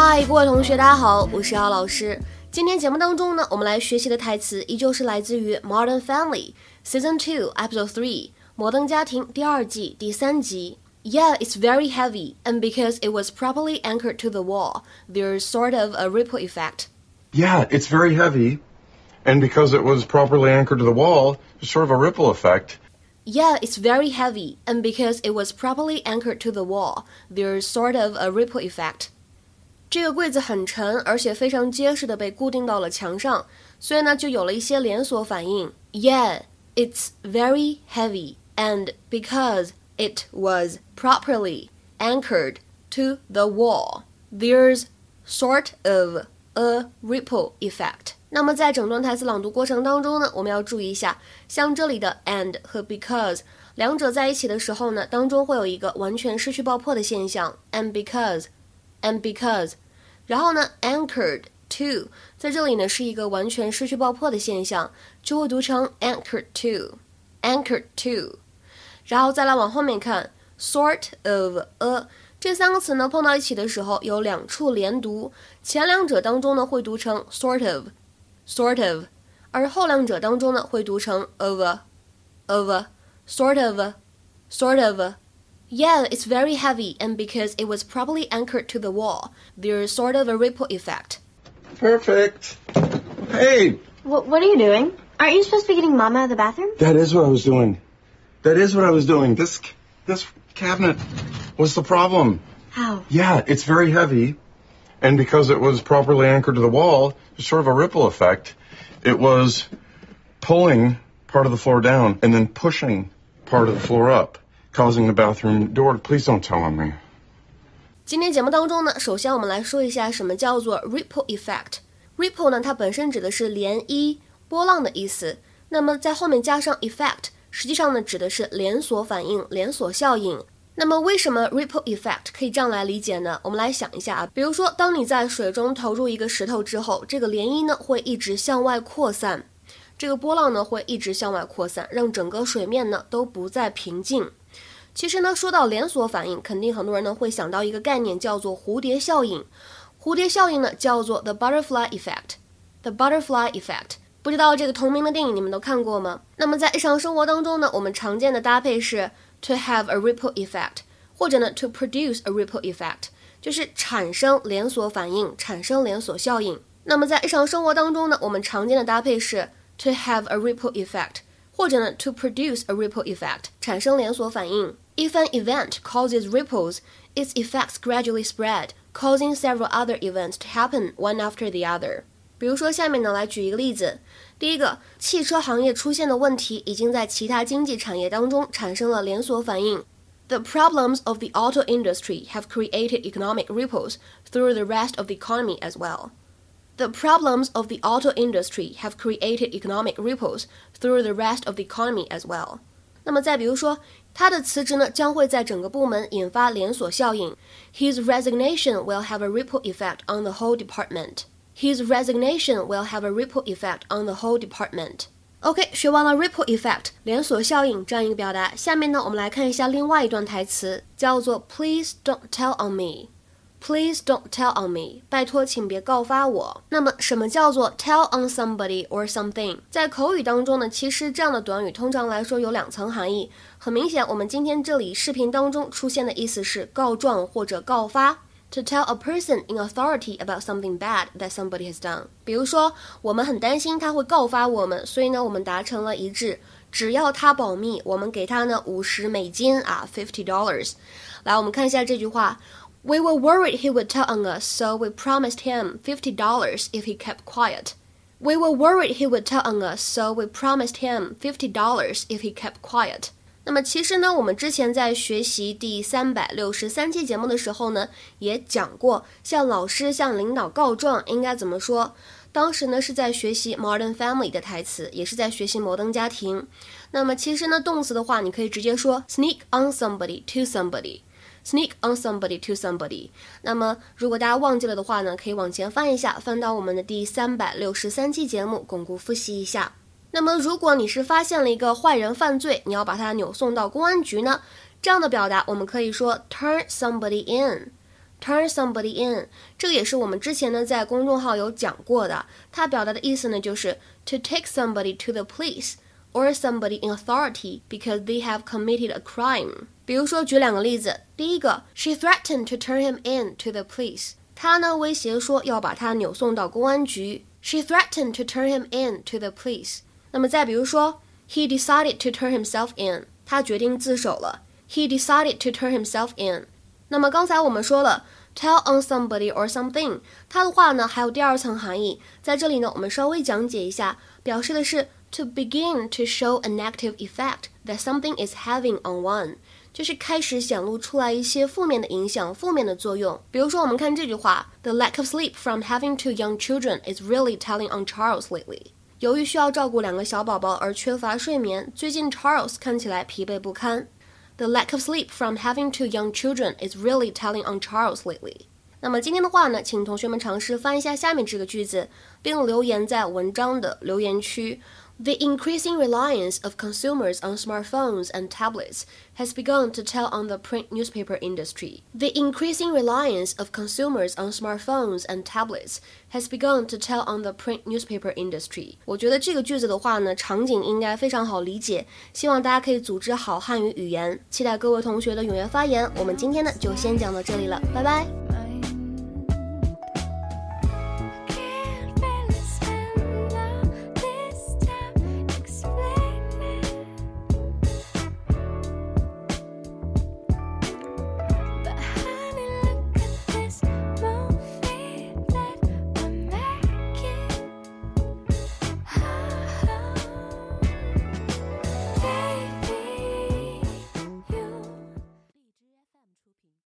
嗨，各位同学，大家好，我是姚老师。今天节目当中呢，我们来学习的台词依旧是来自于《Modern Family》Season Two Episode Three《摩登家庭》第二季第三集。Yeah, it's very heavy, and because it was properly anchored to the wall, there's sort of a ripple effect. Yeah, it's very heavy, and because it was properly anchored to the wall, there's sort of a ripple effect. Yeah, it's very heavy, and because it was properly anchored to the wall, there's sort of a ripple effect. 这个柜子很沉，而且非常结实的被固定到了墙上，所以呢，就有了一些连锁反应。Yeah, it's very heavy, and because it was properly anchored to the wall, there's sort of a ripple effect. 那么在整段台词朗读过程当中呢，我们要注意一下，像这里的 and 和 because 两者在一起的时候呢，当中会有一个完全失去爆破的现象，and because and because，然后呢，anchored to 在这里呢是一个完全失去爆破的现象，就会读成 anchored to，anchored to，然后再来往后面看，sort of a。这三个词呢碰到一起的时候有两处连读，前两者当中呢会读成 sort of。sort of，而后两者当中呢会读成 of of sort of sort of。Yeah, it's very heavy, and because it was properly anchored to the wall, there's sort of a ripple effect. Perfect. Hey, What, what are you doing? Aren't you supposed to be getting Mama out of the bathroom? that is what I was doing. That is what I was doing. This this cabinet was the problem. How? Yeah, it's very heavy, and because it was properly anchored to the wall, there's sort of a ripple effect. It was pulling part of the floor down and then pushing part of the floor up, causing the bathroom door. Please don't tell on me. 今天节目当中呢，首先我们来说一下什么叫做 ripple effect。ripple 呢，它本身指的是涟漪、波浪的意思。那么在后面加上 effect，实际上呢指的是连锁反应、连锁效应。那么为什么 ripple effect 可以这样来理解呢？我们来想一下啊，比如说，当你在水中投入一个石头之后，这个涟漪呢会一直向外扩散，这个波浪呢会一直向外扩散，让整个水面呢都不再平静。其实呢，说到连锁反应，肯定很多人呢会想到一个概念，叫做蝴蝶效应。蝴蝶效应呢叫做 the butterfly effect。the butterfly effect。不知道这个同名的电影你们都看过吗？那么在日常生活当中呢，我们常见的搭配是 to have a ripple effect，或者呢 to produce a ripple effect，就是产生连锁反应，产生连锁效应。那么在日常生活当中呢，我们常见的搭配是 to have a ripple effect，或者呢 to produce a ripple effect，产生连锁反应。If an event causes ripples, its effects gradually spread, causing several other events to happen one after the other. 比如说，下面呢来举一个例子。第一个，汽车行业出现的问题已经在其他经济产业当中产生了连锁反应。The problems of the auto industry have created economic ripples through the rest of the economy as well. The problems of the auto industry have created economic ripples through the rest of the economy as well. 那么再比如说，他的辞职呢将会在整个部门引发连锁效应。His resignation will have a ripple effect on the whole department. His resignation will have a ripple effect on the whole department. OK，学完了 ripple effect 连锁效应这样一个表达，下面呢我们来看一下另外一段台词，叫做 Please don't tell on me. Please don't tell on me. 拜托，请别告发我。那么，什么叫做 tell on somebody or something？在口语当中呢，其实这样的短语通常来说有两层含义。很明显，我们今天这里视频当中出现的意思是告状或者告发。To tell a person in authority about something bad that somebody has done。比如说，我们很担心他会告发我们，所以呢，我们达成了一致，只要他保密，我们给他呢五十美金啊，fifty dollars。来，我们看一下这句话。We were worried he would tell on us, so we promised him fifty dollars if he kept quiet. We were worried he would tell on us, so we promised him fifty dollars if he kept quiet. 那么其实呢，我们之前在学习第三百六十三期节目的时候呢，也讲过向老师、向领导告状应该怎么说。当时呢是在学习《Modern Family》的台词，也是在学习《摩登家庭》。那么其实呢，动词的话，你可以直接说 sneak on somebody to somebody。 Sneak on somebody to somebody。那么，如果大家忘记了的话呢，可以往前翻一下，翻到我们的第三百六十三期节目，巩固复习一下。那么，如果你是发现了一个坏人犯罪，你要把他扭送到公安局呢？这样的表达，我们可以说 turn somebody in。turn somebody in，这个也是我们之前呢在公众号有讲过的。它表达的意思呢就是 to take somebody to the police or somebody in authority because they have committed a crime。比如说举两个例子，第一个，she threatened to turn him in to the police。她呢威胁说要把他扭送到公安局。She threatened to turn him in to the police。那么再比如说，he decided to turn himself in。他决定自首了。He decided to turn himself in。那么刚才我们说了，tell on somebody or something，它的话呢还有第二层含义，在这里呢我们稍微讲解一下，表示的是 to begin to show a negative effect that something is having on one，就是开始显露出来一些负面的影响、负面的作用。比如说我们看这句话，The lack of sleep from having two young children is really telling on Charles lately。由于需要照顾两个小宝宝而缺乏睡眠，最近 Charles 看起来疲惫不堪。The lack of sleep from having two young children is really telling on Charles lately. 那么今天的话呢，请同学们尝试翻一下下面这个句子，并留言在文章的留言区。 The increasing reliance of consumers on smartphones and tablets has begun to tell on the print newspaper industry. The increasing reliance of consumers on smartphones and tablets has begun to tell on the print newspaper industry. 我觉得这个句子的话呢，场景应该非常好理解，希望大家可以组织好汉语语言。期待各位同学的踊跃发言。我们今天呢就先讲到这里了，拜拜。